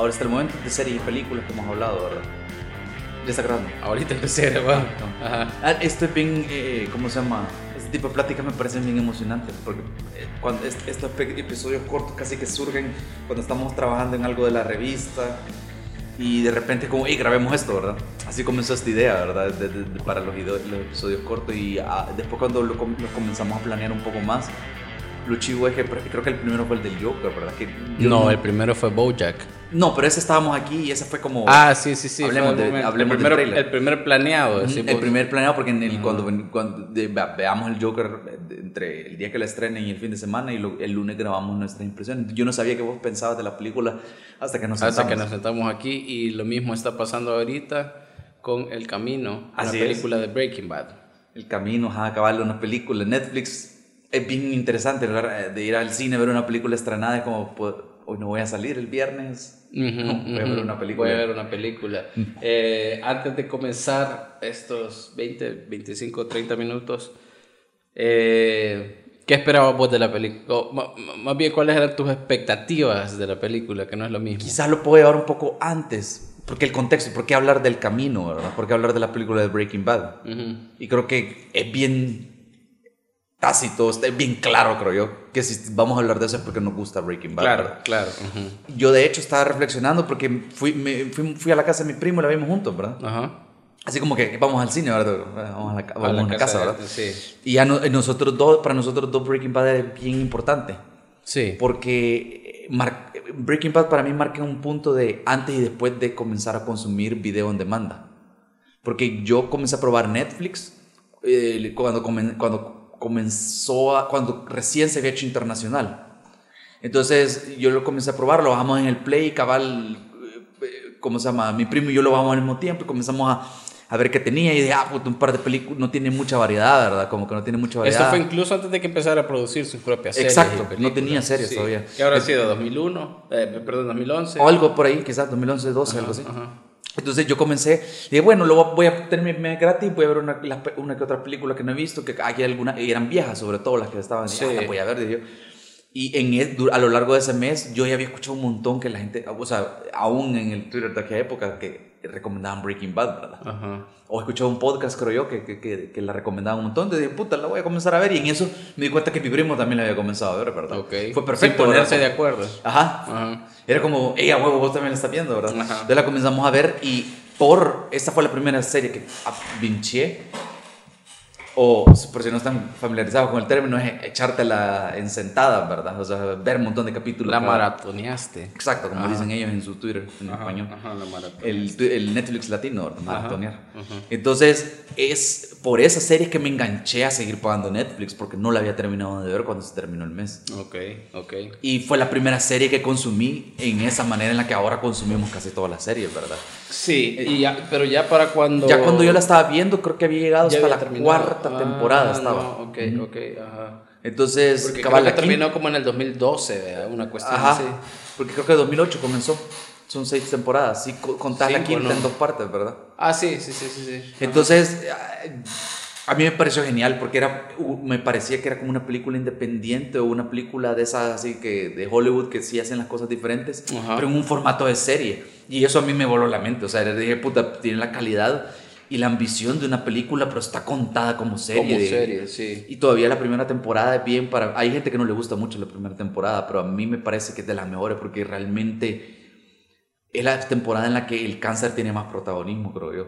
Ahora está el momento de series y películas que hemos hablado, ¿verdad? Ya está grabando. Ahorita empecé a. Ajá. Ah, esto es bien, eh, ¿cómo se llama? Este tipo de pláticas me parecen bien emocionantes porque eh, cuando est- estos episodios cortos casi que surgen cuando estamos trabajando en algo de la revista y de repente como, hey, grabemos esto, ¿verdad? Así comenzó esta idea, ¿verdad? De- de- de- para los, video- los episodios cortos y ah, después cuando lo, com- lo comenzamos a planear un poco más, lo chivo es que creo que el primero fue el del Joker, ¿verdad? Que yo No, el primero fue Bojack. No, pero ese estábamos aquí y ese fue como... Ah, sí, sí, sí. Hablemos de- hablemos el trailer. el primer planeado. Sí, el primer planeado porque en el, cuando, ven- cuando de- ve- veamos el Joker eh, de- entre el día que la estrenen y el fin de semana y lo- el lunes grabamos nuestra impresión. Yo no sabía que vos pensabas de la película hasta que nos Hasta que sentamos. nos sentamos aquí y lo mismo está pasando ahorita con El Camino, Así la es. película de Breaking Bad. El camino, a acabar una película. Netflix es bien interesante ¿verdad? de ir al cine a ver una película estrenada. Es como, pues, hoy no voy a salir el viernes. Ujú, Voy a ver una película. Voy a ver una película. Eh, antes de comenzar estos 20, 25, 30 minutos, eh, ¿qué esperabas vos de la película? Más bien, ¿cuáles eran tus expectativas de la película? Que no es lo mismo. Quizás lo puedo llevar un poco antes. Porque el contexto, ¿por qué hablar del camino? ¿verdad? ¿Por qué hablar de la película de Breaking Bad? Ujú. Y creo que es bien tácito, está bien claro, creo yo, que si vamos a hablar de eso es porque nos gusta Breaking Bad. Claro, ¿verdad? claro. Yo de hecho estaba reflexionando porque fui, me- fui, fui a la casa de mi primo y la vimos juntos, ¿verdad? Ajá. Así como que vamos al cine, ¿verdad? Vamos a la, vamos a la una casa, de- ¿verdad? Sí. Y a no- nosotros dos, para nosotros dos Breaking Bad es bien importante. Sí. Porque mar- Breaking Bad para mí marca un punto de antes y después de comenzar a consumir video en demanda. Porque yo comencé a probar Netflix eh, cuando, cuando comenzó, a- cuando recién se había hecho internacional. Entonces yo lo comencé a probar, lo bajamos en el Play, cabal, eh, eh, ¿cómo se llama? Mi primo y yo lo bajamos al mismo tiempo y comenzamos a, a ver qué tenía y dije, ah, puta, un par de películas, no tiene mucha variedad, ¿verdad? Como que no tiene mucha variedad. Esto fue incluso antes de que empezara a producir sus propias series. Exacto, no tenía series todavía. ¿Qué habrá sido? ¿2001? Eh, perdón, 2011. O algo por ahí, quizás 2011, 12, algo así. Ajá. Entonces yo comencé, dije, bueno, luego voy a tener mi mes gratis, voy a ver una, pe- una que otra película que no he visto, que aquí hay algunas, y eran viejas sobre todo las que estaban, Sí. sí. las voy a ver, dije yo. Y en el- a lo largo de ese mes yo ya había escuchado un montón que la gente, o sea, aún en el Twitter de aquella época, que recomendaban Breaking Bad, ¿verdad? Ajá. O escuchaba un podcast, creo yo, que, que, que, que la recomendaban un montón. Entonces dije, puta, la voy a comenzar a ver. Y en eso me di cuenta que mi primo también la había comenzado a ver, ¿verdad? Ok. Fue perfecto. Sin ponerse de acuerdo. Ajá. Ajá. Era como, ella, huevo, vos también la estás viendo, ¿verdad? Ajá. Entonces la comenzamos a ver y por, esta fue la primera serie que vinché, o por si no están familiarizados con el término, es echártela en sentada, ¿verdad? O sea, ver un montón de capítulos. La cada- maratoneaste. Exacto, como Ajá. dicen ellos en su Twitter, en Ajá, español. Ajá, la. El, el Netflix latino, ¿verdad? maratonear. Entonces, es por esa serie que me enganché a seguir pagando Netflix, porque no la había terminado de ver cuando se terminó el mes. Ok, ok. Y fue la primera serie que consumí en esa manera en la que ahora consumimos casi todas las series, ¿verdad? Sí, y ya, pero ya para cuando... Ya cuando yo la estaba viendo, creo que había llegado hasta había la terminado. cuarta Ah, temporada estaba. no, ok, ok, ajá. Entonces, Porque cabal, creo que terminó como en el 2012, ¿verdad? Una cuestión Ajá, así. porque creo que 2008 comenzó. Son seis temporadas. Sí, co- contás la quinta ¿no? en dos partes, ¿verdad? Ah, sí, sí, sí, sí. sí. Entonces, a mí me pareció genial porque era, me parecía que era como una película independiente o una película de esas así que de Hollywood que sí hacen las cosas diferentes, Ajá. pero en un formato de serie. Y eso a mí me voló la mente. O sea, dije, puta, tiene la calidad y la ambición de una película, pero está contada como serie. Como de- serie, sí. Y todavía la primera temporada es bien para... Hay gente que no le gusta mucho la primera temporada, pero a mí me parece que es de las mejores porque realmente es la temporada en la que el cáncer tiene más protagonismo, creo yo.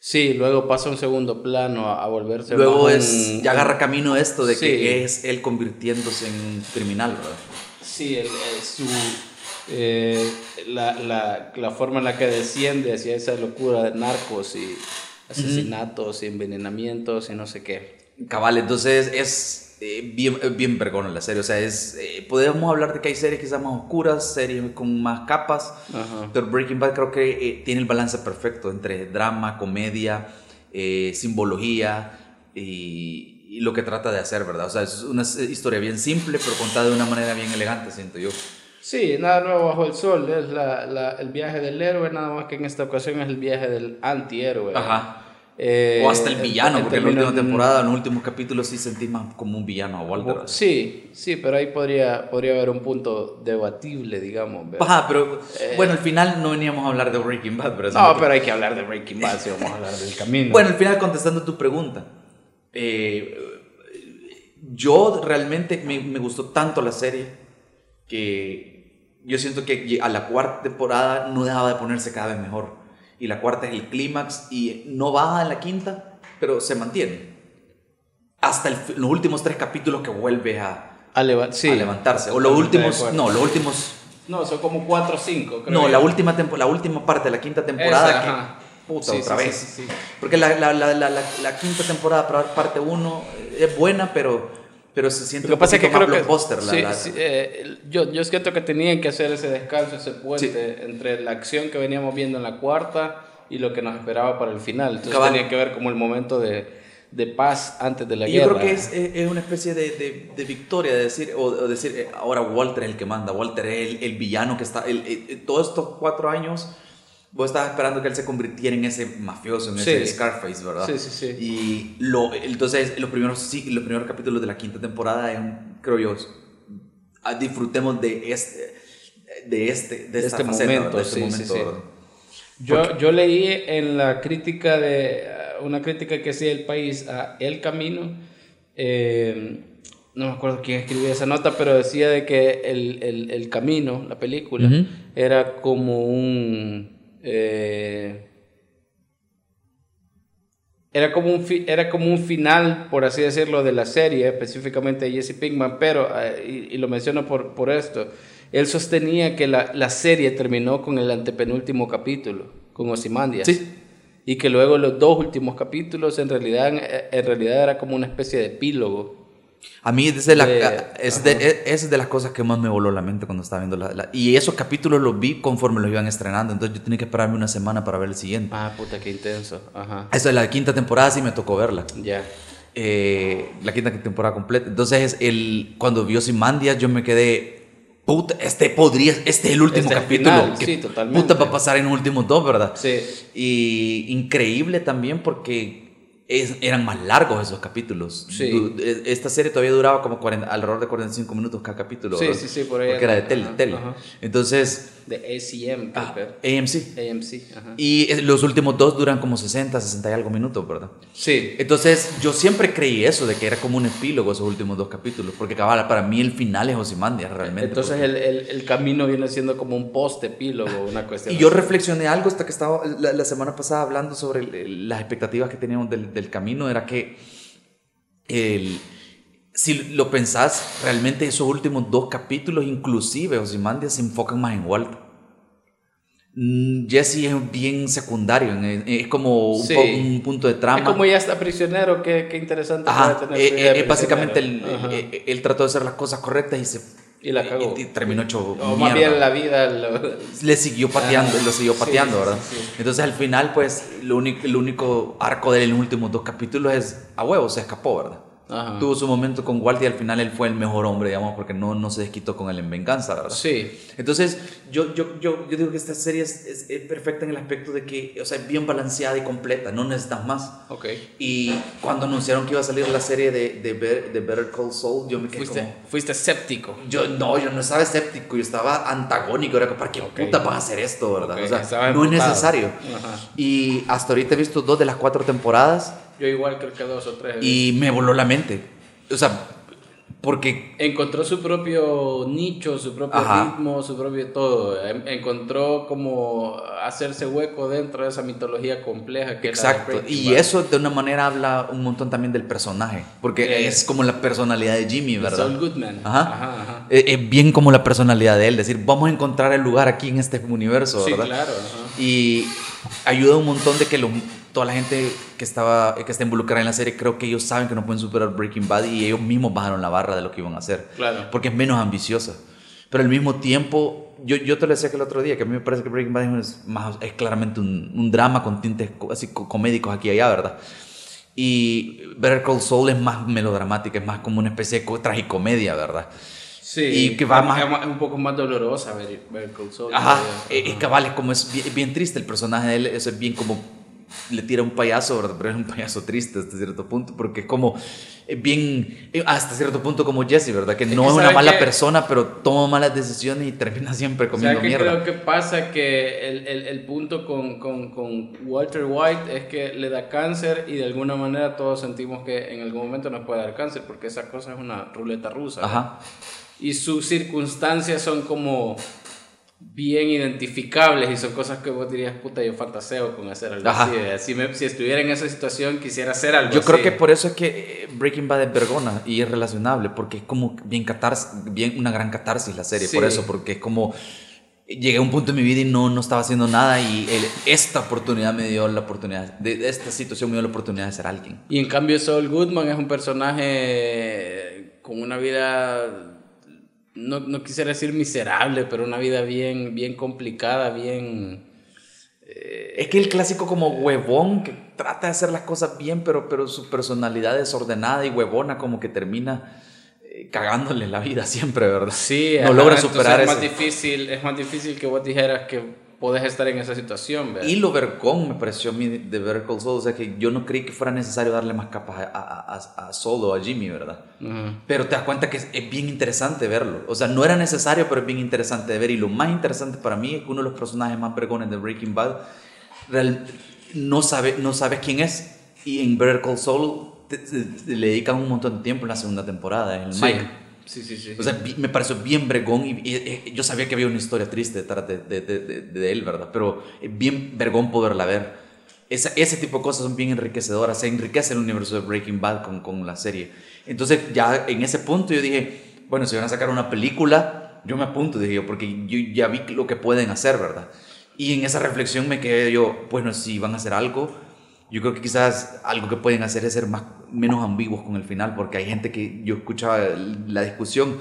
Sí, luego pasa a un segundo plano a, a volverse Luego más es, un- ya agarra camino esto de Sí. que es él convirtiéndose en criminal, ¿verdad? Sí, el, el- su, eh, la, la, la forma en la que desciende hacia esa locura de narcos y asesinatos y envenenamientos y no sé qué. Cabal, entonces es eh, bien, bien vergona la serie, o sea, es, eh, podemos hablar de que hay series quizás más oscuras, series con más capas, Ajá. pero Breaking Bad creo que eh, tiene el balance perfecto entre drama, comedia, eh, simbología y, y lo que trata de hacer, ¿verdad? O sea, es una historia bien simple, pero contada de una manera bien elegante, siento yo. Sí, nada nuevo bajo el sol, es la, la- el viaje del héroe, nada más que en esta ocasión es el viaje del antihéroe. Ajá. Eh, o hasta el villano, porque en la última temporada, en los últimos capítulos sí sentí más como un villano a Walter. Sí, sí, pero ahí podría, podría haber un punto debatible, digamos. Ajá, pero bueno, al final no veníamos a hablar de Breaking Bad, pero Eh. No, pero hay que hablar de Breaking Bad si vamos a hablar del camino. Bueno, al final contestando tu pregunta, eh, yo realmente me, me gustó tanto la serie que yo siento que a la cuarta temporada no dejaba de ponerse cada vez mejor. Y la cuarta es el clímax y no baja en la quinta, pero se mantiene. Hasta el los últimos tres capítulos que vuelve a, a, leva- sí, a levantarse. O los últimos, no, los últimos No, son como 4 o 5, creo. no, la última, tempo- la última parte de la quinta temporada Esa, que... ajá. Puta, Sí, otra sí, vez. sí, sí, sí. Porque la, la, la, la, la, la quinta temporada, parte 1, es buena, pero, pero se siente Lo que pasa es que creo que la- sí, la- sí, eh, yo, yo siento que tenían que hacer ese descanso, ese puente entre la acción que veníamos viendo en la cuarta y lo que nos esperaba para el final. Entonces Cabal. tenía que ver como el momento de, de paz antes de la y guerra. yo creo que es, es- una especie de, de, de victoria, de decir, o, o decir, eh, ahora Walter es el que manda, Walter es el, el villano que está, el, el- el- todos estos cuatro años, vos estabas esperando que él se convirtiera en ese mafioso, en Sí. ese Scarface, ¿verdad? Sí, sí, sí. Y lo, entonces, los primeros, sí, los primeros capítulos de la quinta temporada, creo yo, ah, disfrutemos de este, de este, de, esta este faceta, momento, de este sí, momento, sí. Yo, yo leí en la crítica de una crítica que hacía el país a El Camino, eh, no me acuerdo quién escribió esa nota, pero decía de que el, el, el Camino, la película, era como un... eh, era como, un fi- era como un final, por así decirlo, de la serie, específicamente de Jesse Pinkman, pero, eh, y, y lo menciono por, por esto, él sostenía que la, la serie terminó con el antepenúltimo capítulo, con Ozymandias. Sí. Y que luego los dos últimos capítulos en realidad, en realidad era como una especie de epílogo. A mí es de, la- De- es, de, es- es de las cosas que más me voló la mente cuando estaba viendo la, la- Y esos capítulos los vi conforme los iban estrenando, entonces yo tenía que esperarme una semana para ver el siguiente. Ah, puta, qué intenso. Ajá. Eso de la quinta temporada sí me tocó verla. Ya. Eh, la quinta temporada completa. Entonces, el, cuando vio Simandias, yo me quedé. Puta, este podría. Este es el último Este es capítulo. final, que sí, totalmente. Puta, va a pasar en los últimos dos, ¿verdad? Sí. Y increíble también porque es- eran más largos esos capítulos. Sí. Du- e- Esta serie todavía duraba como 40 alrededor de 45 minutos cada capítulo. Sí, ¿verdad? sí, sí, por ahí Porque era de. Ajá, tele. ajá. Entonces, De ACM, ah. AMC. AMC, ajá. Y los últimos dos duran como 60, 60 y algo minutos, ¿verdad? Sí. Entonces, yo siempre creí eso, de que era como un epílogo esos últimos dos capítulos, porque cabal, para mí el final es Osimandia realmente. Entonces porque- el, el, el camino viene siendo como un post-epílogo, una cuestión. Y yo así. reflexioné algo hasta que estaba la, la semana pasada hablando sobre el- las expectativas que teníamos del, del camino, era que el, si lo pensás, realmente esos últimos dos capítulos, inclusive Osimandia, se enfocan más en Walt. Mm, Jesse es bien secundario, es como un, Sí. po- un punto de trama. Es como ya está prisionero, qué, qué interesante Ajá, tener eh, eh, básicamente él, prisionero. Ajá. eh, él trató de hacer las cosas correctas y se Y la cagó. y- y terminó hecho o más mierda. bien la vida. lo- le siguió pateando, Ah, lo siguió pateando, sí, ¿verdad? sí. Entonces al final, pues, lo único, el único arco de él en los últimos dos capítulos es a huevo, se escapó, ¿verdad? Ajá. Tuvo su momento con Walt y al final él fue el mejor hombre, digamos, porque no, no se desquitó con él en venganza, ¿verdad? Sí. Entonces, yo, yo, yo, yo digo que esta serie es, es- es perfecta en el aspecto de que, o sea, es bien balanceada y completa, no necesitas más. Ok. Y cuando anunciaron que iba a salir la serie de, de, Better, de Better Call Saul, yo me quedé Fuiste, como... fuiste escéptico. Yo no, yo no estaba escéptico, yo estaba antagónico, era que para qué puta van a hacer esto, ¿verdad? Ok, o sea, no es necesario. Ajá. Y hasta ahorita he visto dos de las cuatro temporadas Yo igual creo que dos o tres. y me voló la mente. O sea, porque Encontró su propio nicho, su propio Ajá. ritmo, su propio todo. Em- Encontró como hacerse hueco dentro de esa mitología compleja que es Exacto, y eso de una manera habla un montón también del personaje, porque Eh, es como la personalidad de Jimmy, ¿verdad? Saul Goodman. Ajá. Ajá, ajá. Eh, Es bien como la personalidad de él, decir, vamos a encontrar el lugar aquí en este universo, Sí, ¿verdad? claro. ajá. Y ayuda un montón de que lo- toda la gente que, estaba, que está involucrada en la serie, creo que ellos saben que no pueden superar Breaking Bad y ellos mismos bajaron la barra de lo que iban a hacer. Claro. Porque es menos ambiciosa. Pero al mismo tiempo, yo, yo te lo decía que el otro día, que a mí me parece que Breaking Bad es, más, es claramente un, un drama con tintes así co- comédicos aquí y allá, ¿verdad? Y Better Call Saul es más melodramática, es más como una especie de co- tragicomedia, ¿verdad? Sí. Y que va es- más- Es un poco más dolorosa ver, ver Call Saul. Ajá, todavía. eh, es cabal, es como es bien, bien triste el personaje de él, eso es bien como le tira un payaso, ¿verdad? Pero es un payaso triste hasta cierto punto, porque es como eh, bien, eh, hasta cierto punto como Jesse, ¿verdad? Que no es, una mala persona, pero toma malas decisiones y termina siempre comiendo ¿sabe mierda. creo que pasa que el, el, el punto con, con, con, Walter White es que le da cáncer y de alguna manera todos sentimos que en algún momento nos puede dar cáncer, porque esa cosa es una ruleta rusa. Ajá. Y sus circunstancias son como bien identificables y son cosas que vos dirías, puta, yo fantaseo con hacer algo así. Si, si, estuviera en esa situación, quisiera hacer algo yo así. Creo que por eso es que eh, Breaking Bad es vergona y es relacionable, porque es como bien, catarsis, bien una gran catarsis la serie, por eso, porque es como llegué a un punto en mi vida y no, no estaba haciendo nada y esta oportunidad me dio la oportunidad, de, esta situación me dio la oportunidad de ser alguien. Y en cambio Saul Goodman es un personaje con una vida no, no, quisiera decir miserable, pero una vida bien, bien complicada, bien... Eh, es que el clásico como huevón, que trata de hacer las cosas bien, pero, pero su personalidad desordenada y huevona como que termina eh, cagándole la vida siempre, ¿verdad? Sí, no logra superar es más difícil Es más difícil que vos dijeras que podés estar en esa situación. Y lo vercón me pareció a mí de ver Call Saul, o sea que yo no creí que fuera necesario darle más capas a, a, a, Solo, a Jimmy, ¿verdad? Pero te das cuenta que es, bien interesante verlo. O sea, no era necesario, pero es bien interesante de ver. Y lo más interesante para mí es que uno de los personajes más vergones de Breaking Bad no, sabe, no sabes quién es. Y en Better Call Saul le dedican un montón de tiempo en la segunda temporada, en el Mike. Sí, sí, sí. O sea, me pareció bien bregón y, yo sabía que había una historia triste detrás de, de, de, de, él, ¿verdad? Pero bien vergón poderla ver. Esa, ese tipo de cosas son bien enriquecedoras, se enriquece el universo de Breaking Bad con, con la serie. Entonces ya en ese punto yo dije, bueno, si van a sacar una película, yo me apunto, dije yo, porque yo ya vi lo que pueden hacer, ¿verdad? Y en esa reflexión me quedé yo, bueno, si van a hacer algo, yo creo que quizás algo que pueden hacer es ser más, menos ambiguos con el final, porque hay gente que yo escuchaba la discusión.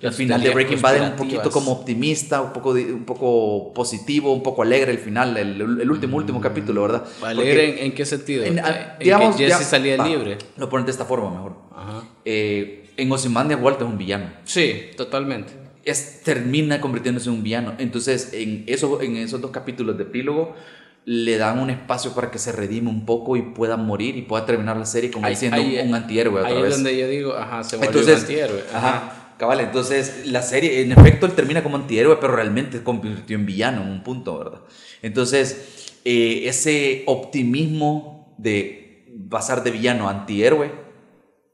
El final de Breaking Bad es un poquito como optimista, un poco, un poco positivo, un poco alegre el final, el, último, último capítulo, ¿verdad? ¿Alegre en, qué sentido? En, digamos, que Jesse salía libre. Lo ponen de esta forma mejor. Eh, en Ozymandias Walter es un villano. Sí, totalmente. Es, termina convirtiéndose en un villano. Entonces, en, eso, en esos dos capítulos de epílogo, le dan un espacio para que se redime un poco y pueda morir y pueda terminar la serie como siendo un antihéroe otra ahí es donde yo digo, ajá, se vuelve un antihéroe. Ajá. cabal, entonces la serie, en efecto, él termina como antihéroe, pero realmente se convirtió en villano en un punto, ¿verdad? Entonces, eh, ese optimismo de pasar de villano a antihéroe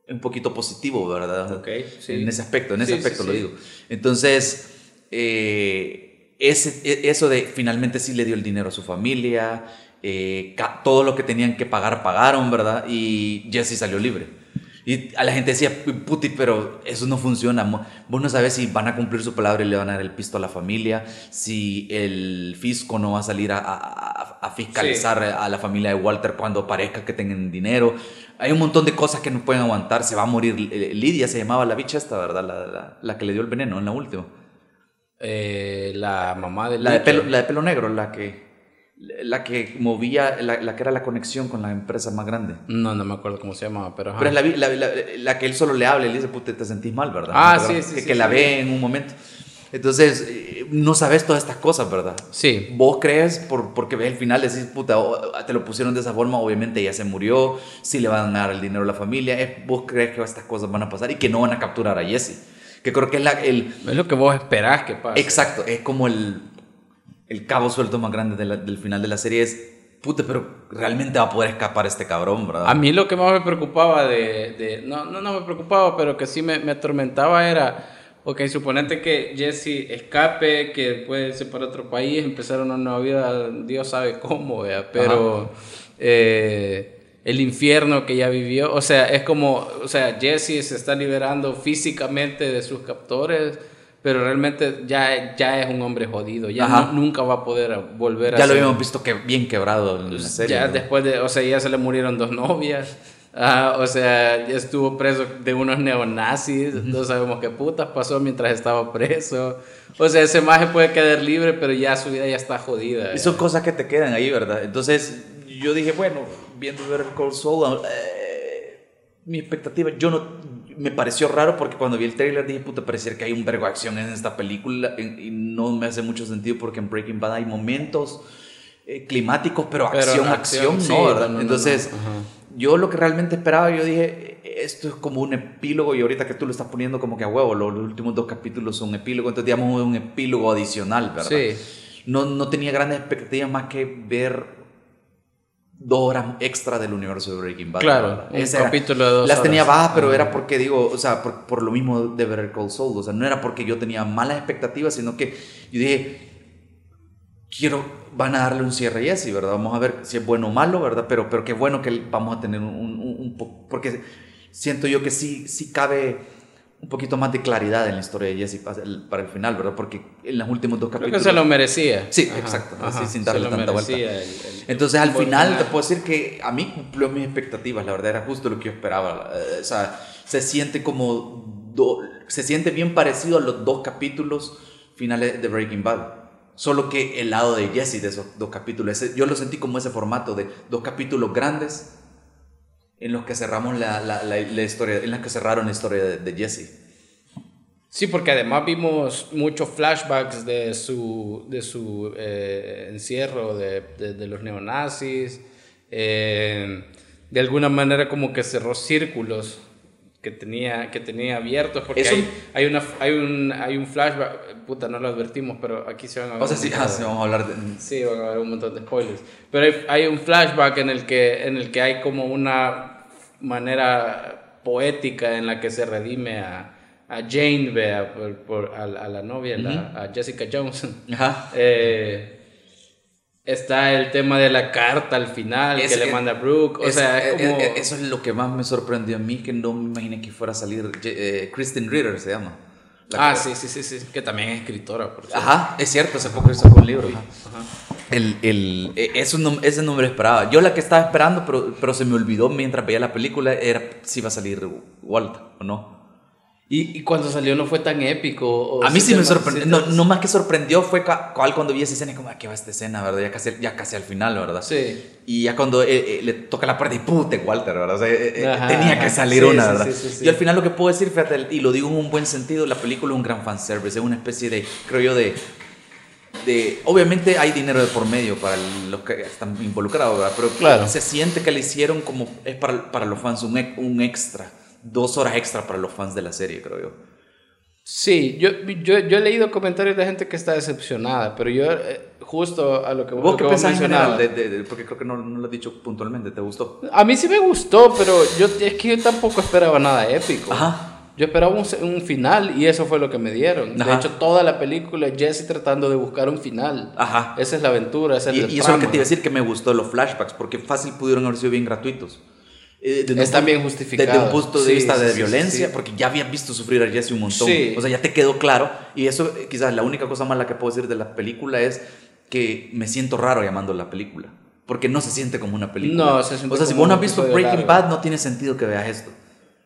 es un poquito positivo, ¿verdad? Ok, sí. En ese aspecto, en ese aspecto lo digo. Entonces, eh, ese, e, eso de finalmente sí le dio el dinero a su familia, eh, todo lo que tenían que pagar pagaron, ¿verdad? Y Jesse salió libre. Y a la gente decía, puti, pero eso no funciona. Vos no sabes si van a cumplir su palabra y le van a dar el pisto a la familia, si el fisco no va a salir a, a, fiscalizar a la familia de Walter cuando parezca que tengan dinero. Hay un montón de cosas que no pueden aguantar. Se va a morir. Lidia se llamaba la bicha esta, ¿verdad? La, la, la que le dio el veneno en la última. Eh, la mamá de la de, pelo, la de pelo negro, la que la que movía, la, que era la conexión con la empresa más grande. No, no me acuerdo cómo se llamaba, pero... Pero es la, la, que él solo le habla y le dice, puta, te sentís mal, ¿verdad? Ah, sí, sí. Que, la ve en un momento. Entonces, eh, no sabes todas estas cosas, ¿verdad? Sí. Vos crees, por, porque ves el final, decís, puta, te lo pusieron de esa forma, obviamente ya se murió, sí le van a dar el dinero a la familia, vos crees que estas cosas van a pasar y que no van a capturar a Jesse que creo que es la, el... Es lo que vos esperás que pase. Exacto, es como el, el cabo suelto más grande del final de la serie es, puta, pero realmente va a poder escapar este cabrón, ¿verdad? A mí lo que más me preocupaba de... de no, no, no me preocupaba, pero que sí me, me atormentaba era... Ok, suponete que Jesse escape, que puede irse para otro país, empezar una nueva vida, Dios sabe cómo, ¿vea? pero el infierno que ya vivió. O sea, es como, o sea, Jesse se está liberando físicamente de sus captores, pero realmente ya, ya es un hombre jodido, ya nunca va a poder volver a Ya lo habíamos visto que bien quebrado en la serie. Ya después de, o sea, ya se le murieron dos novias. Ah, o sea, ya estuvo preso de unos neonazis, no sabemos qué putas pasó mientras estaba preso. O sea, ese maje puede quedar libre, pero ya su vida ya está jodida. Y son cosas que te quedan ahí, ¿verdad? Entonces, yo dije, bueno, viendo ver Cold Soul, eh, mi expectativa, yo no, me pareció raro porque cuando vi el trailer dije, puta, parecer que hay un vergo de acción en esta película y no me hace mucho sentido porque en Breaking Bad hay momentos eh, climáticos, pero, acción, acción, no, ¿verdad? Entonces, yo lo que realmente esperaba, yo dije, esto es como un epílogo y ahorita que tú lo estás poniendo como que a huevo, los, últimos dos capítulos son epílogo, entonces digamos un epílogo adicional, ¿verdad? Sí. No, no tenía grandes expectativas más que ver dos horas extra del universo de Breaking Bad. Claro, un capítulo de dos Las tenía bajas, pero era porque, digo, o sea, por, por, lo mismo de ver Cold Soul. O sea, no era porque yo tenía malas expectativas, sino que yo dije, quiero, van a darle un cierre a Jesse, ¿verdad? Vamos a ver si es bueno o malo, ¿verdad? Pero, pero qué bueno que vamos a tener un, un, poco, porque siento yo que sí, sí cabe un poquito más de claridad en la historia de Jesse para el, para el final, ¿verdad? Porque en los últimos dos capítulos... Creo que se lo merecía. Sí, exacto, así, sin darle tanta vuelta. Entonces al final, te puedo decir que a mí cumplió mis expectativas, la verdad era justo lo que yo esperaba. Eh, o sea, se siente como... se siente bien parecido a los dos capítulos finales de Breaking Bad. Solo que el lado de Jesse de esos dos capítulos, yo lo sentí como ese formato de dos capítulos grandes en los que cerramos la, la, la, historia, en los que cerraron la historia de, Jesse. Sí, porque además vimos muchos flashbacks de su, de su eh, encierro de, de, los neonazis. Eh, de alguna manera como que cerró círculos que tenía, que tenía abiertos, porque hay, hay, una, hay, un, hay un flashback, puta, no lo advertimos, pero aquí se van a ver. O sea, sí, ah, vamos a hablar de... Sí, van a haber un montón de spoilers. Pero hay, hay, un flashback en el, que, en el que hay como una manera poética en la que se redime a, a Jane, vea, por, a, la novia, a Jessica Johnson. Ajá. Eh, Está el tema de la carta al final que le manda Brooke. O sea, es como... Eso es lo que más me sorprendió a mí, que no me imaginé que fuera a salir. Eh, Kristen Ritter se llama. ah, sí, sí, sí, sí, que también es escritora. Por Ajá, es cierto, hace poco hizo un libro. Ajá. El, el, e, ese nombre esperaba. Yo la que estaba esperando, pero, pero se me olvidó mientras veía la película, era si iba a salir Walt o no. Y, cuando salió no fue tan épico. a mí sí me sorprendió. No, no, más que sorprendió fue cual cuando vi esa escena y como, ah, ¿qué va esta escena, verdad? Ya casi, ya casi al final, ¿verdad? Sí. Y ya cuando eh, eh, le toca la puerta y pute Walter, ¿verdad? O sea, eh, tenía que salir una, ¿verdad? y al final lo que puedo decir, fíjate, y lo digo en un buen sentido, la película es un gran fanservice, es una especie de, creo yo, de... De, obviamente hay dinero de por medio para los que están involucrados, ¿verdad? Pero claro. se siente que le hicieron como es para, para los fans un, un extra dos horas extra para los fans de la serie, creo yo. Sí, yo, yo, yo he leído comentarios de gente que está decepcionada, pero yo eh, justo a lo que vos, ¿Vos qué pensás en general? De, porque creo que no, no, lo has dicho puntualmente, ¿te gustó? A mí sí me gustó, pero yo, es que yo tampoco esperaba nada épico. Ajá. Yo esperaba un, un, final y eso fue lo que me dieron. De hecho, toda la película es Jesse tratando de buscar un final. Ajá. Esa es la aventura, esa es y, y eso es lo que te iba a decir, que me gustó los flashbacks, porque fácil pudieron haber sido bien gratuitos. Eh, Está bien justificado. Desde un punto de vista de violencia, porque ya habían visto sufrir a Jesse un montón. O sea, ya te quedó claro. Y eso, eh, quizás la única cosa mala que puedo decir de la película es que me siento raro llamando la película. Porque no se siente como una película. No, se O sea, si vos no has visto Breaking Bad, no tiene sentido que veas esto.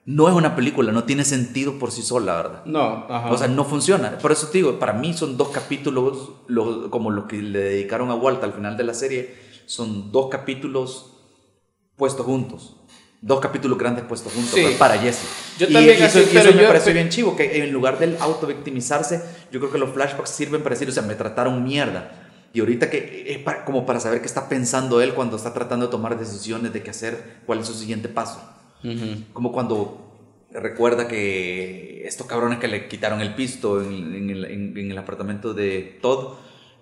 No es una película, no tiene sentido por sí sola, ¿verdad? No, O sea, no funciona. Por eso te digo, para mí son dos capítulos, como los que le dedicaron a Walt al final de la serie, son dos capítulos puestos juntos dos capítulos grandes puestos juntos para Jesse. Yo también y, eso, pero me pareció bien chivo, que en lugar del auto-victimizarse, yo creo que los flashbacks sirven para decir, o sea, me trataron mierda. Y ahorita que es como para saber qué está pensando él cuando está tratando de tomar decisiones de qué hacer, cuál es su siguiente paso. Como cuando recuerda que estos cabrones que le quitaron el pisto en, el, en, el, apartamento de Todd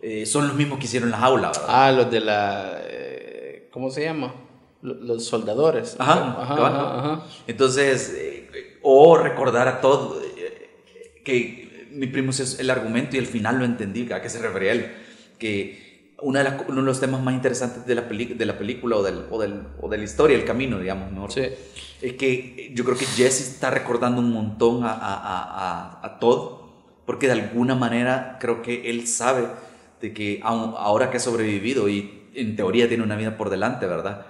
eh, son los mismos que hicieron la jaula, ¿verdad? Ah, los de la... Eh, ¿Cómo se llama? los soldadores. Ajá, ajá, Entonces, eh, o recordar a todo eh, que mi primo es el argumento y el final lo entendí, a qué se refería él, que una de uno de los temas más interesantes de la, de la película o, del, o, del, o, de la historia, el camino, digamos, mejor, sí. es que yo creo que Jesse está recordando un montón a, a, a, a Todd, porque de alguna manera creo que él sabe de que ahora que ha sobrevivido y en teoría tiene una vida por delante, ¿verdad?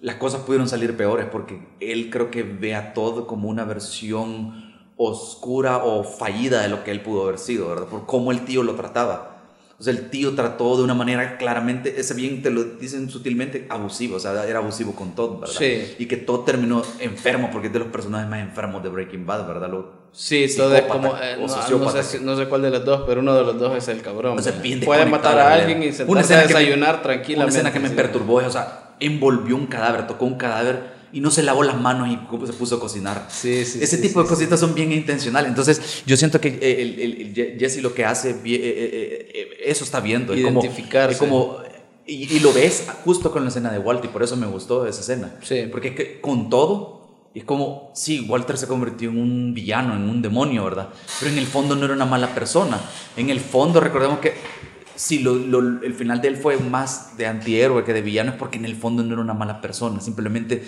las cosas pudieron salir peores porque él creo que ve a todo como una versión oscura o fallida de lo que él pudo haber sido, ¿verdad? Por cómo el tío lo trataba. O sea, el tío trató de una manera claramente, ese bien te lo dicen sutilmente, abusivo. O sea, era abusivo con Todd, ¿verdad? Sí. Y que Todd terminó enfermo porque es de los personajes más enfermos de Breaking Bad, ¿verdad? Lo, Sí, todo es como. eh, no, no sé, no sé cuál de los dos, pero uno de los dos es el cabrón. O sea, bien Puede matar a alguien y sentarse a que me- desayunar Una tranquilamente. escena que me perturbó, o sea, envolvió un cadáver, tocó un cadáver y no se lavó las manos y se puso a cocinar. Sí, sí, Ese sí, tipo de cositas son bien intencionales. Entonces, yo siento que eh, el, el- el Jesse lo que hace, eh, eh, eso está viendo. Es como- Identificarse. es como, y, y lo ves justo con la escena de Walter, y por eso me gustó esa escena. Sí. Porque es que con todo, es como, sí, Walter se convirtió en un villano, en un demonio, ¿verdad? Pero en el fondo no era una mala persona. En el fondo, recordemos que si lo, lo- el final de él fue más de antihéroe que de villano, es porque en el fondo no era una mala persona. Simplemente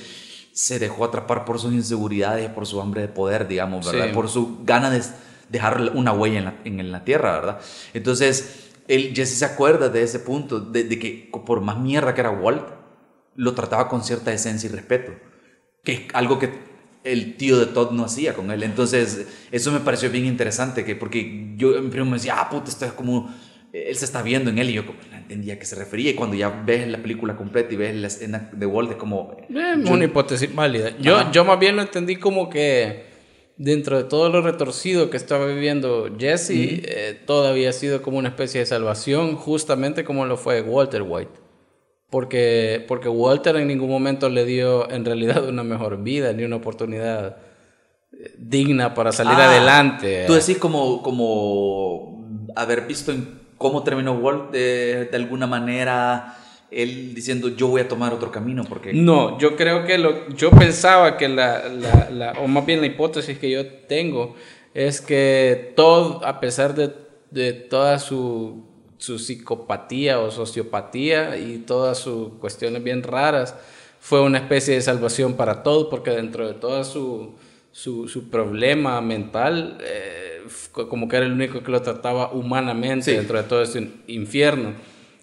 se dejó atrapar por sus inseguridades, por su hambre de poder, digamos, ¿verdad? Sí. Por su gana de dejar una huella en la, en la tierra, ¿verdad? Entonces, él, Jesse se acuerda de ese punto, de, de que por más mierda que era Walt, lo trataba con cierta esencia y respeto, que es algo que el tío de Todd no hacía con él. Entonces, eso me pareció bien interesante, que porque yo en me decía, ah, puta, esto es como, él se está viendo en él, y yo como, no entendía a qué se refería, y cuando ya ves la película completa y ves la escena de Walt, es como... Eh, yo- una hipótesis válida. Yo, Ajá. yo más bien lo entendí como que dentro de todo lo retorcido que estaba viviendo Jesse, eh, todo había sido como una especie de salvación, justamente como lo fue Walter White. Porque, porque Walter en ningún momento le dio en realidad una mejor vida, ni una oportunidad eh, digna para salir Ah, adelante. Tú decís como, como haber visto en cómo terminó Walt de, de alguna manera, él diciendo yo voy a tomar otro camino porque... No, yo creo que lo, yo pensaba que la, la, o más bien la hipótesis que yo tengo es que todo, a pesar de, de toda su, su psicopatía o sociopatía y todas sus cuestiones bien raras, fue una especie de salvación para todos, porque dentro de todo su, su, su problema mental, eh, como que era el único que lo trataba humanamente Sí. dentro de todo ese infierno.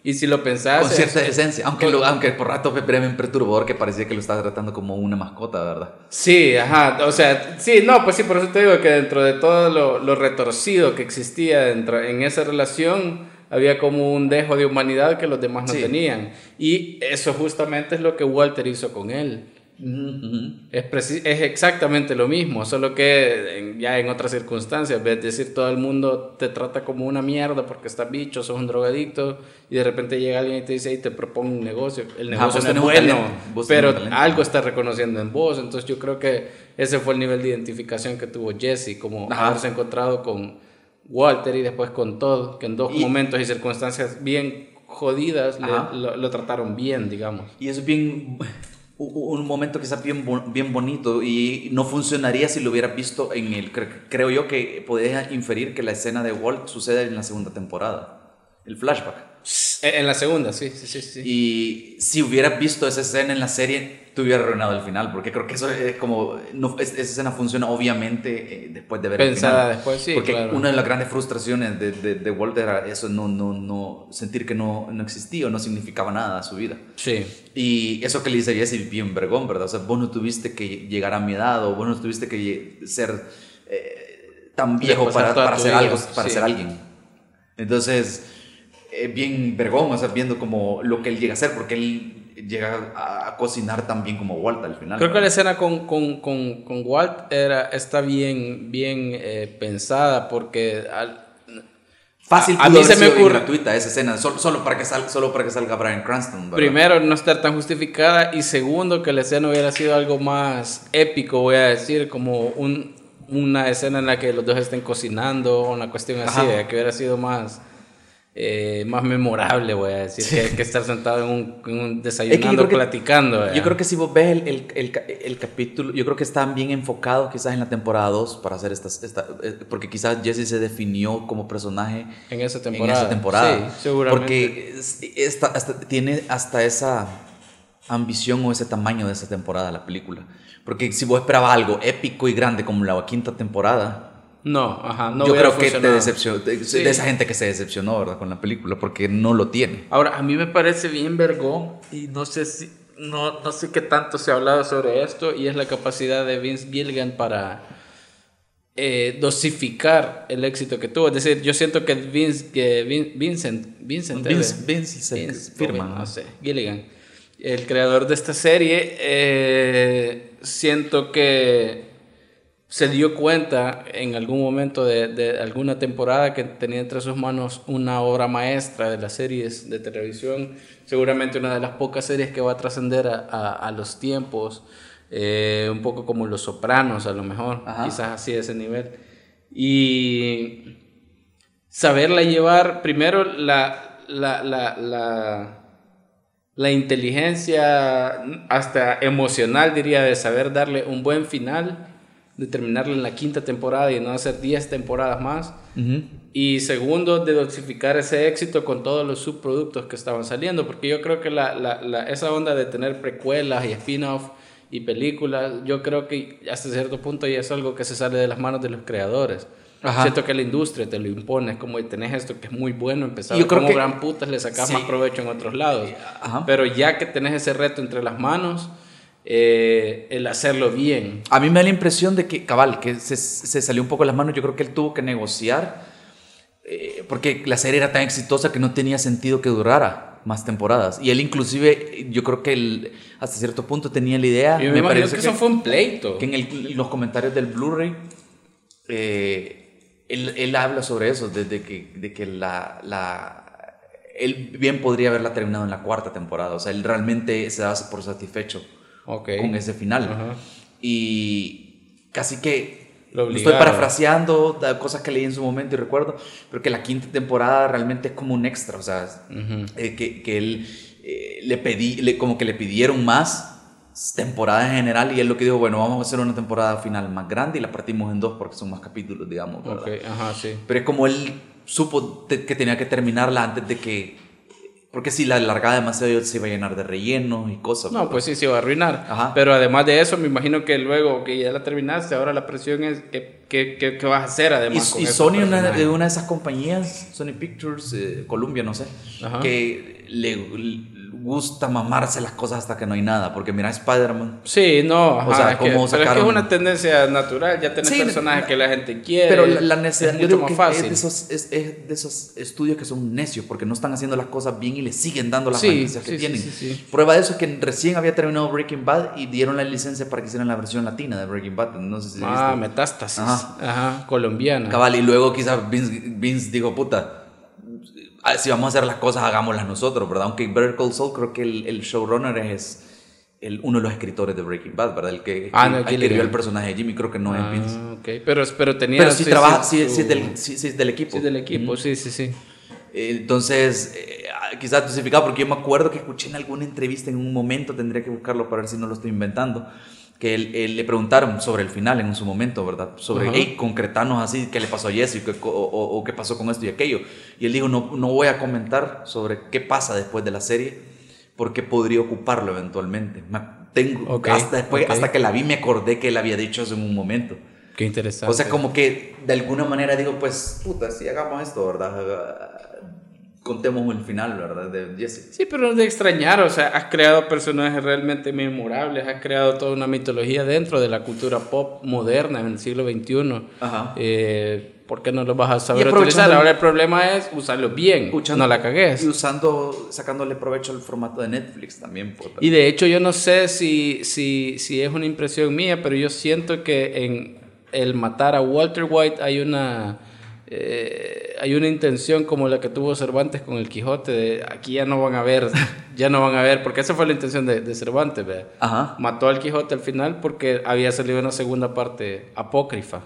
Y si lo pensás... Con cierta es- esencia, aunque, lo- aunque por rato fue breve perturbador que parecía que lo estaba tratando como una mascota, ¿verdad? Sí, ajá, o sea, sí, no, pues sí, por eso te digo que dentro de todo lo, lo retorcido que existía dentro, en esa relación, había como un dejo de humanidad que los demás no Sí. tenían. Y eso justamente es lo que Walter hizo con él. Es, preci- es exactamente lo mismo, solo que en- ya en otras circunstancias, es decir, todo el mundo te trata como una mierda porque estás bicho, sos un drogadicto, y de repente llega alguien y te dice, y te propongo un negocio. El negocio no es bueno, pero algo está reconociendo en vos. Entonces yo creo que ese fue el nivel de identificación que tuvo Jesse, como Ajá. haberse encontrado con Walter y después con Todd, que en dos Y- momentos y circunstancias bien jodidas le- lo, lo trataron bien, digamos. Y es bien un momento quizás bien, bien bonito y no funcionaría si lo hubieras visto en el... cre- Creo yo que podías inferir que la escena de Walt sucede en la segunda temporada, el flashback. Eh, En la segunda, sí, sí, sí. sí. Y si hubieras visto esa escena en la serie, te hubiera arruinado el final, porque creo que eso es como... No, es- esa escena funciona obviamente eh, después de ver Pensada el final. después, sí, Porque claro. una de las grandes frustraciones de, de, de Walt era eso, no, no, no, sentir que no, no existía o no significaba nada a su vida. Sí. Y eso que le dice Jesse, bien vergón, ¿verdad? O sea, vos no tuviste que llegar a mi edad o vos no tuviste que ser eh, tan viejo para, para ser algo, para sí. ser alguien. Entonces, eh, bien vergón, o sea, viendo como lo que él llega a hacer, porque él llega a, a cocinar tan bien como Walt al final. Creo que la escena con, con, con, con Walt era, está bien, bien eh, pensada porque al- Fácil a- a mí se me ocurre- gratuita esa escena, solo, solo, para que salga, solo para que salga Brian Cranston, ¿verdad? primero no estar tan justificada y segundo que la escena hubiera sido algo más épico, voy a decir, como un, una escena en la que los dos estén cocinando una cuestión así, Ajá. que hubiera sido más... eh, más memorable, voy a decir, que, que estar sentado en un, en un desayunando, creo que- platicando. Yo creo que si vos ves el, el, el, el capítulo, yo creo que están bien enfocados quizás en la temporada 2 para hacer estas, esta, eh, porque quizás Jesse se definió como personaje en esa en temporada. esa temporada. Sí, seguramente. Porque es- esta, hasta, tiene hasta esa ambición o ese tamaño de esa temporada la película. Porque si vos esperabas algo épico y grande como la quinta temporada, No, ajá, no yo creo que te decepcionó, de, Sí. de esa gente que se decepcionó ¿verdad? con la película, porque no lo tiene. Ahora, a mí me parece bien vergón y no sé si no, no sé qué tanto se ha hablado sobre esto y es la capacidad de Vince Gilligan para eh, dosificar el éxito que tuvo. Es decir, yo siento que, Vince, que Vincent, Vincent, Vince, Vince, Vince firma, no sé, Gilligan, el creador de esta serie, eh, siento que se dio cuenta en algún momento de, de, alguna temporada que tenía entre sus manos una obra maestra de las series de televisión, seguramente una de las pocas series que va a trascender a, a, a los tiempos eh, un poco como Los Sopranos a lo mejor, quizás así de ese nivel. Y saberla llevar, primero la, la, la, la, inteligencia hasta emocional, diría, de saber darle un buen final, de terminarla en la quinta temporada y no hacer 10 temporadas más. Y segundo, de dosificar ese éxito con todos los subproductos que estaban saliendo, porque yo creo que la, esa onda de tener precuelas y spin-off y películas, yo creo que hasta cierto punto ya es algo que se sale de las manos de los creadores. Siento que la industria te lo impone, es como tenés esto que es muy bueno, empezar yo como gran putas le sacas más provecho en otros lados. Pero ya que tenés ese reto entre las manos, eh, el hacerlo bien. A mí me da la impresión de que, cabal, que se, se salió un poco de las manos, yo creo que él tuvo que negociar, eh, porque la serie era tan exitosa que no tenía sentido que durara más temporadas. Y él inclusive, yo creo que él hasta cierto punto tenía la idea. me, parece que, eso fue un pleito. Que en, los comentarios del Blu-ray, eh, él, él, habla sobre eso, desde que, de que la, la, él bien podría haberla terminado en la cuarta temporada. O sea, él realmente se da por satisfecho con ese final. Y casi que estoy parafraseando cosas que leí en su momento y recuerdo, pero que la quinta temporada realmente es como un extra, o sea, eh, que, que, él eh, le pedí, le, como que le pidieron más temporada en general y él lo que dijo, bueno, vamos a hacer una temporada final más grande y la partimos en dos porque son más capítulos, digamos. Pero es como él supo que tenía que terminarla antes de que porque si la alargaba demasiado se iba a llenar de relleno y cosas. No, pues sí, se iba a arruinar. Pero además de eso, me imagino que luego que ya la terminaste, ahora la presión es ¿qué, qué, qué, vas a hacer además? Y, y Sony, una, de una de esas compañías, Sony Pictures, eh, Columbia, no sé, que le, gusta mamarse las cosas hasta que no hay nada, porque mira Spider-Man. Sí, no, o sea, como pero es que es una tendencia natural, ya tenés personajes que la gente quiere. Pero la, necesidad es mucho más fácil. Es de, esos, es, de esos estudios que son necios, porque no están haciendo las cosas bien y le siguen dando las sí, que tienen. Prueba de eso es que recién había terminado Breaking Bad y dieron la licencia para que hicieran la versión latina de Breaking Bad. No sé si Ah, Metástasis. Ajá. colombiana. Cabal, y luego quizás Vince, Vince dijo, puta si vamos a hacer las cosas, hagámoslas nosotros, ¿verdad? Aunque Better Call Saul creo que el, showrunner es el, uno de los escritores de Breaking Bad, ¿verdad? El que, ah, no, escribió el personaje de Jimmy, creo que no es Vince. Ah, ok, pero, pero tenía... Pero sí, trabaja, sí, sí, es del, sí, del, equipo. Sí, del equipo, sí, sí, sí. Entonces, eh, quizás justificado, porque yo me acuerdo que escuché en alguna entrevista en un momento, tendría que buscarlo para ver si no lo estoy inventando, que él, le preguntaron sobre el final en su momento, ¿verdad? Sobre, hey, concretanos así, ¿qué le pasó a Jesse? O, o, qué pasó con esto y aquello. Y él dijo, no, no voy a comentar sobre qué pasa después de la serie, porque podría ocuparlo eventualmente. Tengo, hasta, después, hasta que la vi me acordé que él había dicho eso en un momento. Qué interesante. O sea, como que de alguna manera digo, pues, puta, si hagamos esto, ¿verdad? Contemos el final, ¿verdad? De Jesse. Sí, pero de extrañar, o sea, has creado personajes realmente memorables, has creado toda una mitología dentro de la cultura pop moderna en el siglo XXI. Ajá. Eh, ¿Por qué no lo vas a saber utilizar? Ahora el problema es usarlo bien, no la cagues. Y usando, sacándole provecho al formato de Netflix también. Pues, y de hecho yo no sé si, si, si es una impresión mía, pero yo siento que en el matar a Walter White hay una eh, hay una intención como la que tuvo Cervantes con el Quijote de aquí ya no van a ver, ya no van a ver, porque esa fue la intención de, Cervantes, Mató al Quijote al final porque había salido una segunda parte apócrifa.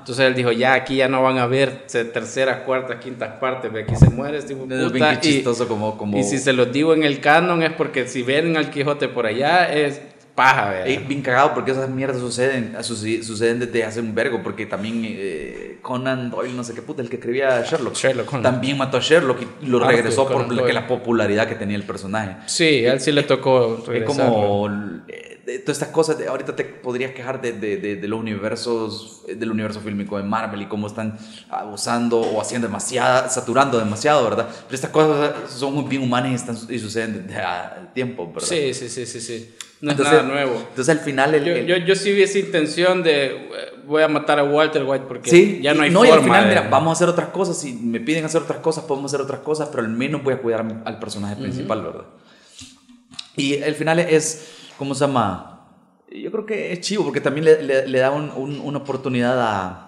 Entonces él dijo, ya aquí ya no van a ver terceras, cuartas, quintas partes, aquí se muere este puta. chistoso como, como... y si se los digo en el canon es porque si ven al Quijote por allá es paja, bien cagado porque esas mierdas suceden, suceden desde hace un vergo, porque también eh, Conan Doyle, no sé qué puta, el que escribía Sherlock, Sherlock también mató a Sherlock y lo ah, regresó por la, popularidad que tenía el personaje. Sí, a él sí le tocó Es como eh, todas estas cosas, ahorita te podrías quejar de, de, de, los universos, del universo fílmico de Marvel y cómo están abusando o haciendo demasiado, saturando demasiado, ¿verdad? Pero estas cosas son muy bien humanas y, están, y suceden desde el tiempo, ¿verdad? Sí, sí, sí, sí, sí. No es nada nuevo. Entonces al final... yo, yo, yo, sí vi esa intención de... voy a matar a Walter White porque Sí, ya no hay no, forma. y al final, de- mira, vamos a hacer otras cosas. Si me piden hacer otras cosas, podemos hacer otras cosas, pero al menos voy a cuidar al personaje principal, ¿verdad? Y el final es, ¿cómo se llama? Yo creo que es chivo porque también le, da un- un- una oportunidad a.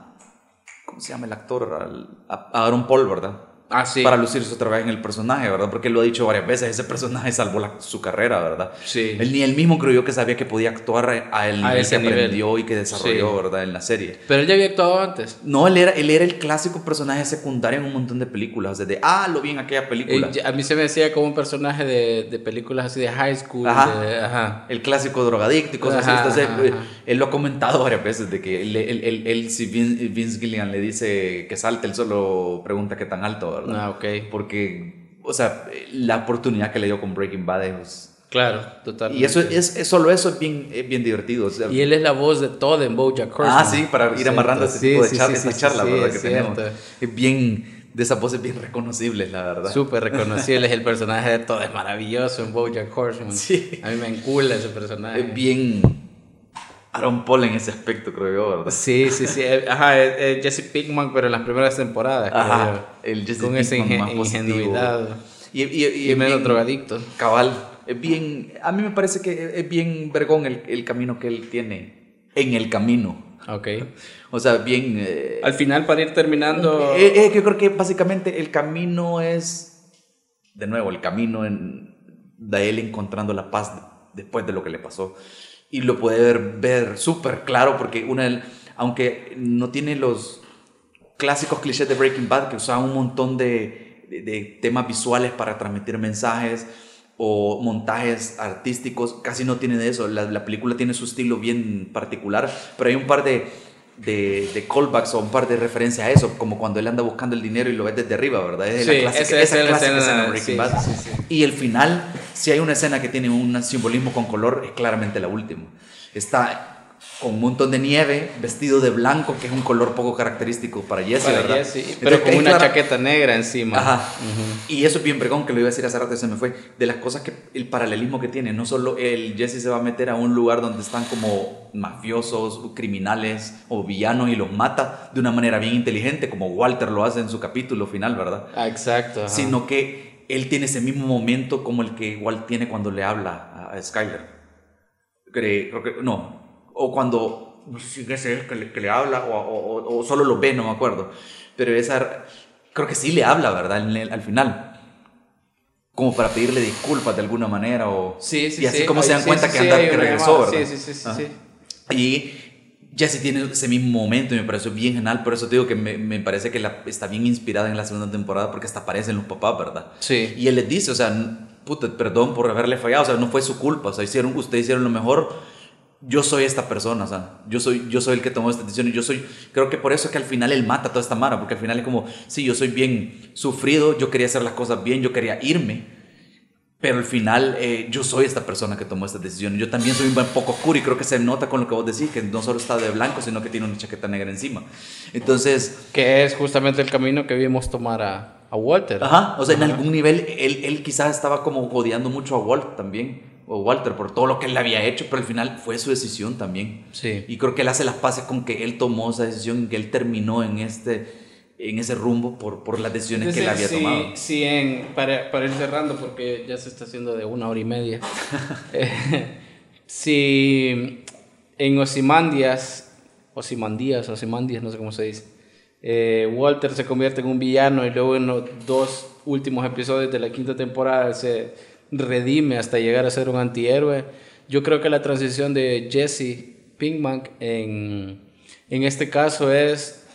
¿Cómo se llama el actor? A, a Aaron Paul, ¿verdad? Ah, sí. Para lucirse otra vez en el personaje, ¿verdad? Porque él lo ha dicho varias veces, ese personaje salvó la- su carrera, ¿verdad? Sí. Él ni él mismo creyó que sabía que podía actuar a el nivel que nivel. aprendió y que desarrolló, Sí. ¿verdad? En la serie. Pero él ya había actuado antes. No, él era, él era el clásico personaje secundario en un montón de películas. Desde, ah, lo vi en aquella película. Eh, a mí se me decía como un personaje de, de películas así de high school. Ajá. de- ajá. el clásico drogadicto y cosas Ajá, así. Entonces, ajá, eh, ajá. él lo ha comentado varias veces, de que él, él- él- él, si Vince, Vince Gilligan le dice que salte, él solo pregunta qué tan alto, ¿verdad? Ah, ok. Porque, o sea, la oportunidad que le dio con Breaking Bad es... Claro, totalmente. Y eso es, es- solo eso es bien, es bien divertido. o sea, Y él es la voz de todo en Bojack Horseman. Ah, sí, para ir Cierto. amarrando ese Sí, tipo de sí, sí, charla, ¿verdad? es que tenemos. Es bien, de esas voces bien reconocibles, la verdad. Súper reconocible, es el personaje de todo, es maravilloso en Bojack Horseman. Sí. A mí me encula ese personaje. Es bien Aaron Paul en ese aspecto, creo yo, ¿verdad? Sí, sí, sí. eh, Ajá, es, es Jesse Pinkman, pero en las primeras temporadas. creo Ajá, yo. el Jesse Con esa ingen- ingenuidad. Y, y, y, Y, menos drogadicto. Cabal, es bien, a mí me parece que es bien vergón el, el camino que él tiene en el camino. Ok. O sea, bien... eh, Al final, para ir terminando. eh, eh, yo creo que básicamente el camino es, de nuevo, el camino en, de él encontrando la paz después de lo que le pasó. Y lo puede ver, ver súper claro porque una, aunque no tiene los clásicos clichés de Breaking Bad que usaban un montón de, de- temas visuales para transmitir mensajes o montajes artísticos, casi no tiene de eso. La película tiene su estilo bien particular, pero hay un par de, de, de callbacks o un par de referencias a eso, como cuando él anda buscando el dinero y lo ves desde arriba, ¿verdad? Es Sí, la clásica, esa- es la escena, escena de Breaking sí, Bad. sí. Y el final, si hay una escena que tiene un simbolismo con color, es claramente la última. Está con un montón de nieve, vestido de blanco, que es un color poco característico para Jesse, para ¿verdad? Jesse, Entonces, pero con una clara- chaqueta negra encima. Ajá. Y eso es bien pregón, que lo iba a decir hace rato y se me fue. De las cosas que el paralelismo que tiene, no solo el Jesse se va a meter a un lugar donde están como mafiosos, criminales o villanos y los mata de una manera bien inteligente, como Walter lo hace en su capítulo final, ¿verdad? Ah, exacto. ajá. Sino que él tiene ese mismo momento como el que Walt tiene cuando le habla a, Skyler. Cre- creo que- no, o cuando, sé si ese es que le, que le habla o, o- o- solo lo ve, no me acuerdo. Pero esa, creo que sí le habla, ¿verdad? El- al final. Como para pedirle disculpas de alguna manera o... Sí, sí, Y así sí. como se Ay, dan sí, cuenta sí, que, sí, anda, hay que regresó, llamada. ¿verdad? Sí, sí, sí, sí, sí. Y Jesse tiene ese mismo momento y me pareció bien genial. Por eso te digo que me, me parece que la, está bien inspirada en la segunda temporada porque hasta aparecen los papás, ¿verdad? Sí. Y él les dice, o sea, puta, perdón por haberle fallado, o sea, no fue su culpa, o sea, hicieron, ustedes hicieron lo mejor. Yo soy esta persona, o sea, yo soy, yo soy el que tomó esta decisión y yo soy, creo que por eso es que al final él mata a toda esta mara, porque al final es como, sí, yo soy bien sufrido, yo quería hacer las cosas bien, yo quería irme, pero al final eh, yo soy esta persona que tomó esta decisión. Yo también soy un poco oscuro y creo que se nota con lo que vos decís, que no solo está de blanco, sino que tiene una chaqueta negra encima. Entonces, Que es justamente el camino que vimos tomar a, a Walter. Ajá, o sea, en algún nivel él, él quizás estaba como odiando mucho a Walt también, o Walter, por todo lo que él había hecho, pero al final fue su decisión también. Sí. Y creo que él hace las paces con que él tomó esa decisión y que él terminó en, este, en ese rumbo por, por las decisiones que él había sí, tomado. Sí, en, para, para ir cerrando, porque ya se está haciendo de una hora y media. Eh, si en Osimandias, Osimandías, Osimandias, no sé cómo se dice, eh, Walter se convierte en un villano y luego en los dos últimos episodios de la quinta temporada se redime hasta llegar a ser un antihéroe. Yo creo que la transición de Jesse Pinkman en, en este caso es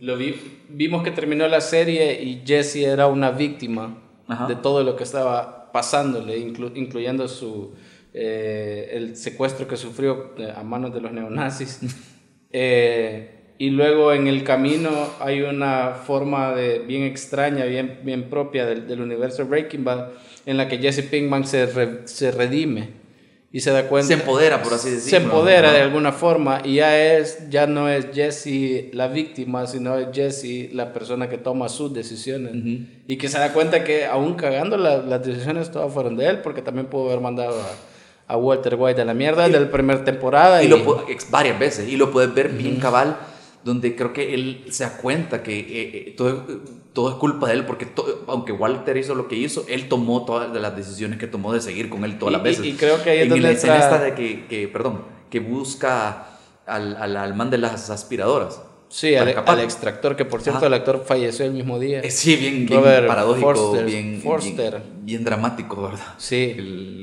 lo vi- vimos que terminó la serie y Jesse era una víctima Ajá. de todo lo que estaba pasándole, inclu- incluyendo su, eh, el secuestro que sufrió eh, a manos de los neonazis. Eh, y luego en el camino hay una forma de, bien extraña, bien, bien propia del, del universo Breaking Bad, en la que Jesse Pinkman se, re- se redime y se da cuenta Se empodera, por así decirlo. se empodera Ajá. de alguna forma y ya es ya no es Jesse la víctima sino es Jesse la persona que toma sus decisiones y que se da cuenta que aún cagando la- las decisiones todas fueron de él porque también pudo haber mandado a, a Walter White a la mierda de la primera temporada Y y, lo varias veces. Y lo puedes ver bien cabal donde creo que él se da cuenta que eh, eh, todo, todo es culpa de él, porque aunque Walter hizo lo que hizo, él tomó todas las decisiones que tomó de seguir con él todas las veces. Y, creo que ahí es en donde la escena esta de que, que, perdón, que busca al, al, al man de las aspiradoras. Sí, al, al, extractor, que por cierto el actor falleció el mismo día. Eh, sí, bien, bien paradójico, bien, bien, bien, dramático, ¿verdad? Sí.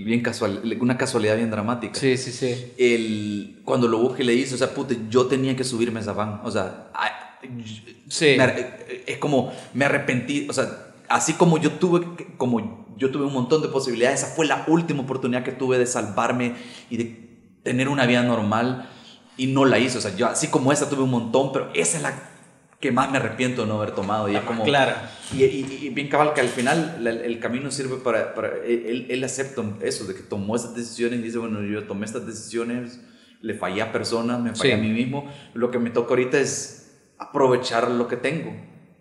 bien casual, una casualidad bien dramática. Sí, sí, sí. El, cuando lo busqué le dice, o sea, puta, yo tenía que subirme a esa van, o sea, sí. Es como, me arrepentí, o sea, así como yo tuve, como yo tuve un montón de posibilidades, esa fue la última oportunidad que tuve de salvarme y de tener una vida normal y no la hice. O sea, yo así como esa tuve un montón, pero esa es la que más me arrepiento de no haber tomado. Y es como, claro. Y, y, bien cabal que al final el, camino sirve para... para él, él, acepta eso, de que tomó esas decisiones y dice, bueno, yo tomé estas decisiones, le fallé a personas, me fallé a mí mismo. Lo que me toca ahorita es aprovechar lo que tengo,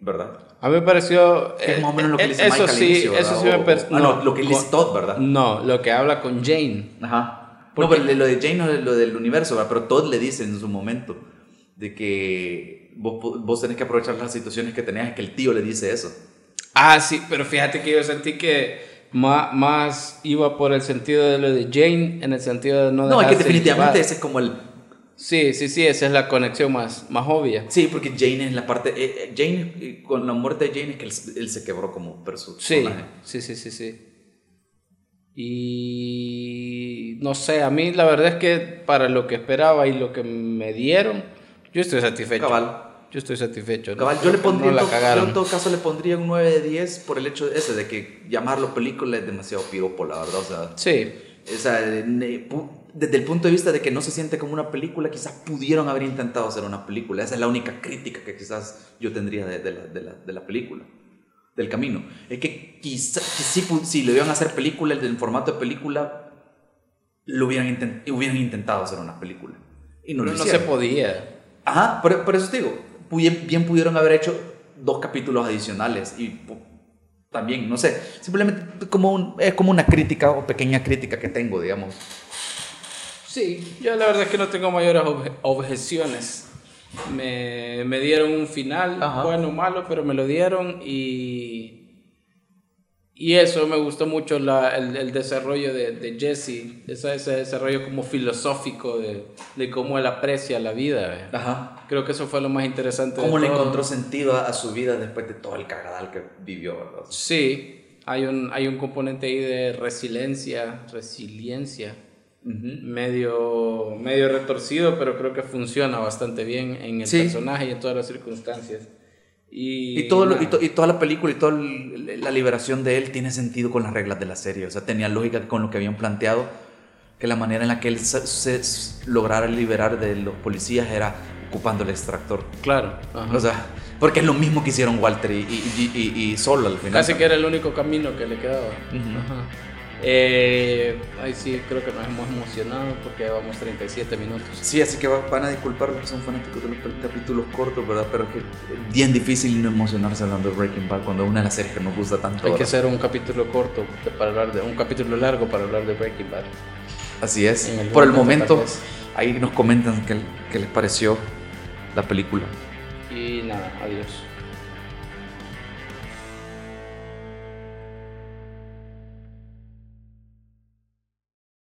¿verdad? A mí me pareció... es más o menos lo que eh, dice eso Michael sí, Eso sí me pareció... Ah, no, lo que dice Todd, ¿verdad? No, lo que habla con Jane. Ajá no, pero lo de Jane no es lo del universo, pero Todd le dice en su momento de que vos, vos tenés que aprovechar las situaciones que tenías, es que el tío le dice eso. Ah, sí, pero fíjate que yo sentí que más, más iba por el sentido de lo de Jane, en el sentido de no... No, es que definitivamente ese es como el... Sí, sí, sí, esa es la conexión más, más obvia. Sí, porque Jane es la parte... Eh, eh, Jane, eh, con la muerte de Jane es que él, él se quebró como personaje. Sí, sí, sí, sí, sí. Y no sé, a mí la verdad es que para lo que esperaba y lo que me dieron, yo estoy satisfecho. Cabal. Yo estoy satisfecho. Cabal, yo le pondría, yo en todo caso le pondría un 9 de 10 por el hecho de ese, de que llamarlo película es demasiado piropo, la verdad. O sea, sí. O sea, desde el punto de vista de que no se siente como una película, quizás pudieron haber intentado hacer una película. Esa es la única crítica que quizás yo tendría de, de, la, de la, de la película del camino. Es que quizá, si, si lo iban a hacer película, en formato de película, lo hubieran, hubieran intentado hacer una película. Y no, Pero no se podía. Ajá, por, por, eso te digo, bien, bien pudieron haber hecho dos capítulos adicionales y también, no sé, simplemente como un, es como una crítica o pequeña crítica que tengo, digamos. Sí, yo la verdad es que no tengo mayores objeciones me, me dieron un final, bueno o malo, pero me lo dieron y... Y eso me gustó mucho la, el, el, desarrollo de, de Jesse, ese, ese, desarrollo como filosófico de, de, cómo él aprecia la vida. Ajá. Creo que eso fue lo más interesante. Cómo le encontró sentido a, su vida después de todo el cagadal que vivió, ¿verdad? Sí, hay un, hay un componente ahí de resiliencia, resiliencia medio, medio retorcido, pero creo que funciona bastante bien en el personaje y en todas las circunstancias. Y, y, todo y, toda la película y toda la liberación de él tiene sentido con las reglas de la serie. O sea, tenía lógica con lo que habían planteado, que la manera en la que él se, lograra liberar de los policías era ocupando el extractor. Claro. O sea, porque es lo mismo que hicieron Walter y, y, Solo al final. Casi que era el único camino que le quedaba. Ajá. Eh, ahí sí, creo que nos hemos emocionado porque llevamos 37 minutos. Sí, así que van a disculpar los que son fanáticos de los capítulos cortos, ¿verdad? Pero es que es bien difícil no emocionarse hablando de Breaking Bad cuando es una de las series que nos gusta tanto. Hay que hacer un capítulo corto para hablar de un capítulo largo para hablar de Breaking Bad. Así es. Por el momento, ahí nos comentan qué, qué les pareció la película. Y nada, adiós.